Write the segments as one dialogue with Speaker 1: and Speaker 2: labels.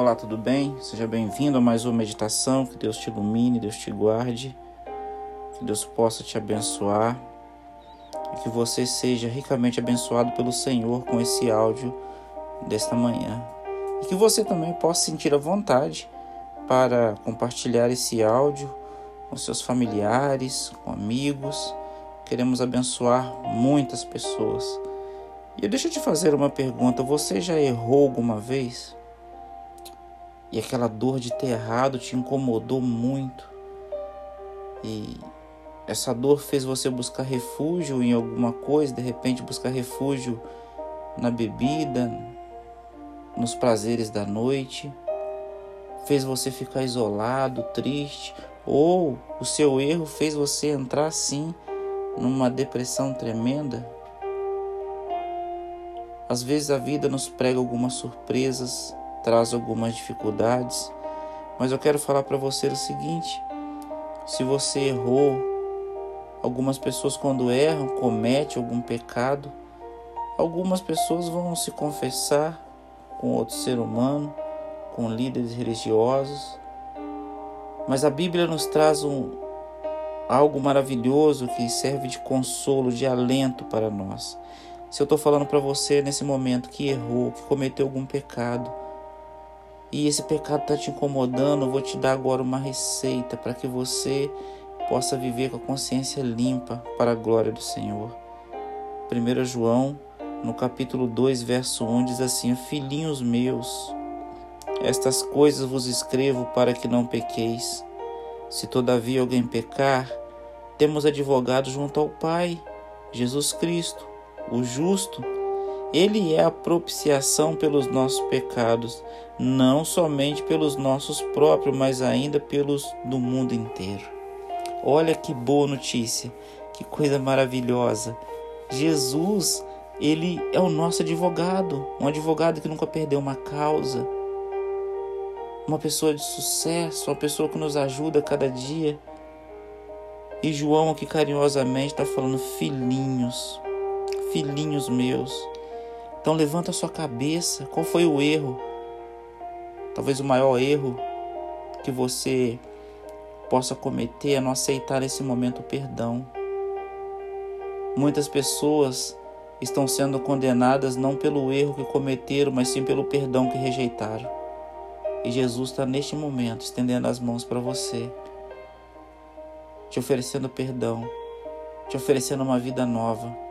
Speaker 1: Olá, tudo bem? Seja bem-vindo a mais uma meditação. Que Deus te ilumine, Deus te guarde, que Deus possa te abençoar e que você seja ricamente abençoado pelo Senhor com esse áudio desta manhã. E que você também possa sentir a vontade para compartilhar esse áudio com seus familiares, com amigos. Queremos abençoar muitas pessoas. E deixa eu te fazer uma pergunta: você já errou alguma vez? E aquela dor de ter errado te incomodou muito? E essa dor fez você buscar refúgio em alguma coisa, de repente buscar refúgio na bebida, nos prazeres da noite? Fez você ficar isolado, triste? Ou o seu erro fez você entrar assim numa depressão tremenda? Às vezes a vida nos prega algumas surpresas, traz algumas dificuldades, mas eu quero falar para você o seguinte: se você errou, algumas pessoas quando erram cometem algum pecado, algumas pessoas vão se confessar com outro ser humano, com líderes religiosos, mas a Bíblia nos traz um algo maravilhoso que serve de consolo, de alento para nós. Se eu estou falando para você nesse momento que errou, que cometeu algum pecado, e esse pecado está te incomodando, eu vou te dar agora uma receita para que você possa viver com a consciência limpa para a glória do Senhor. 1 João, no capítulo 2, verso 1, diz assim: Filhinhos meus, estas coisas vos escrevo para que não pequeis. Se todavia alguém pecar, temos advogado junto ao Pai, Jesus Cristo o justo, ele é a propiciação pelos nossos pecados, não somente pelos nossos próprios, mas ainda pelos do mundo inteiro. Olha que boa notícia, que coisa maravilhosa. Jesus, ele é o nosso advogado, um advogado que nunca perdeu uma causa, uma pessoa de sucesso, uma pessoa que nos ajuda cada dia. E João aqui carinhosamente está falando, filhinhos, filhinhos meus. Então levanta sua cabeça. Qual foi o erro? Talvez o maior erro que você possa cometer é não aceitar nesse momento o perdão. Muitas pessoas estão sendo condenadas não pelo erro que cometeram, mas sim pelo perdão que rejeitaram. E Jesus está neste momento estendendo as mãos para você, te oferecendo perdão, te oferecendo uma vida nova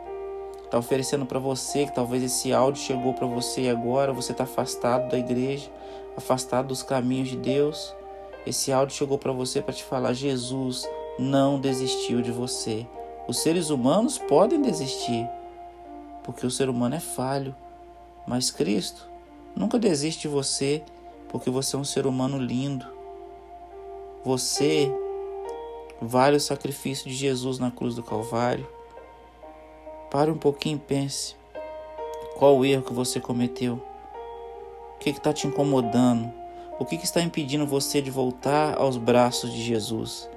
Speaker 1: está oferecendo para você, que talvez esse áudio chegou para você agora você está afastado da igreja, afastado dos caminhos de Deus. Esse áudio chegou para você para te falar: Jesus não desistiu de você. Os seres humanos podem desistir, porque o ser humano é falho, mas Cristo nunca desiste de você, porque você é um ser humano lindo. Você vale o sacrifício de Jesus na cruz do Calvário. Pare um pouquinho e pense. Qual o erro que você cometeu? O que está te incomodando? O que, que está impedindo você de voltar aos braços de Jesus?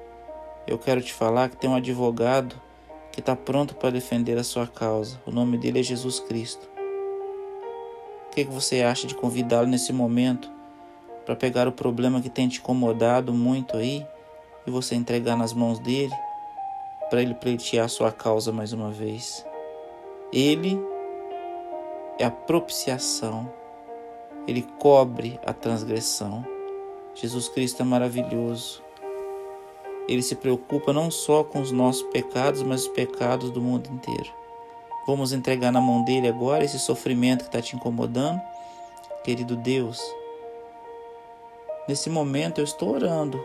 Speaker 1: Eu quero te falar que tem um advogado que está pronto para defender a sua causa. O nome dele é Jesus Cristo. O que, que você acha de convidá-lo nesse momento para pegar o problema que tem te incomodado muito aí e você entregar nas mãos dele para ele pleitear a sua causa mais uma vez? Ele é a propiciação, ele cobre a transgressão. Jesus Cristo é maravilhoso. Ele se preocupa não só com os nossos pecados, mas os pecados do mundo inteiro. Vamos entregar na mão dele agora esse sofrimento que está te incomodando? Querido Deus, nesse momento eu estou orando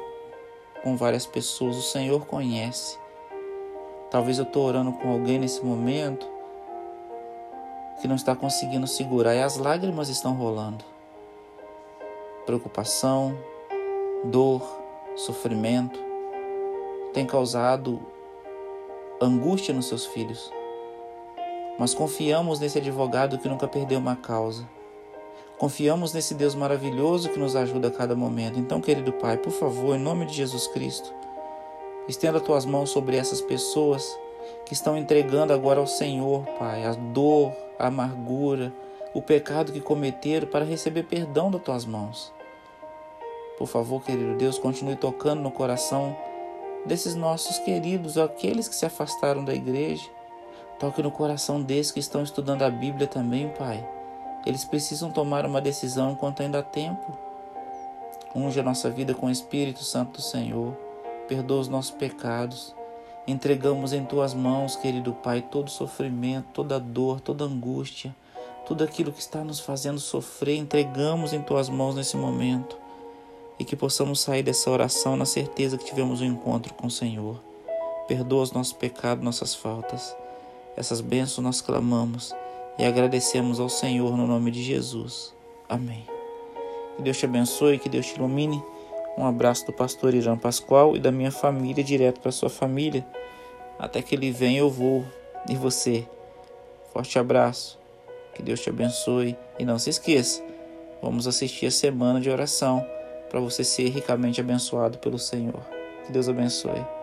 Speaker 1: com várias pessoas, o Senhor conhece. Talvez eu estou orando com alguém nesse momento que não está conseguindo segurar e as lágrimas estão rolando. Preocupação, dor, sofrimento tem causado angústia nos seus filhos. Mas confiamos nesse advogado que nunca perdeu uma causa. Confiamos nesse Deus maravilhoso que nos ajuda a cada momento. Então, querido Pai, por favor, em nome de Jesus Cristo, estenda tuas mãos sobre essas pessoas que estão entregando agora ao Senhor, Pai, a dor, a amargura, o pecado que cometeram para receber perdão das tuas mãos. Por favor, querido Deus, continue tocando no coração desses nossos queridos, aqueles que se afastaram da igreja. Toque no coração desses que estão estudando a Bíblia também, Pai. Eles precisam tomar uma decisão enquanto ainda há tempo. Unge a nossa vida com o Espírito Santo do Senhor. Perdoa os nossos pecados. Entregamos em tuas mãos, querido Pai, todo sofrimento, toda dor, toda angústia, tudo aquilo que está nos fazendo sofrer, entregamos em tuas mãos nesse momento. E que possamos sair dessa oração na certeza que tivemos um encontro com o Senhor. Perdoa os nossos pecados, nossas faltas. Essas bênçãos nós clamamos e agradecemos ao Senhor no nome de Jesus. Amém. Que Deus te abençoe, que Deus te ilumine. Um abraço do pastor Irã Pascoal e da minha família direto para sua família. Até que ele venha eu vou. E você? Forte abraço. Que Deus te abençoe e não se esqueça. Vamos assistir a semana de oração para você ser ricamente abençoado pelo Senhor. Que Deus abençoe.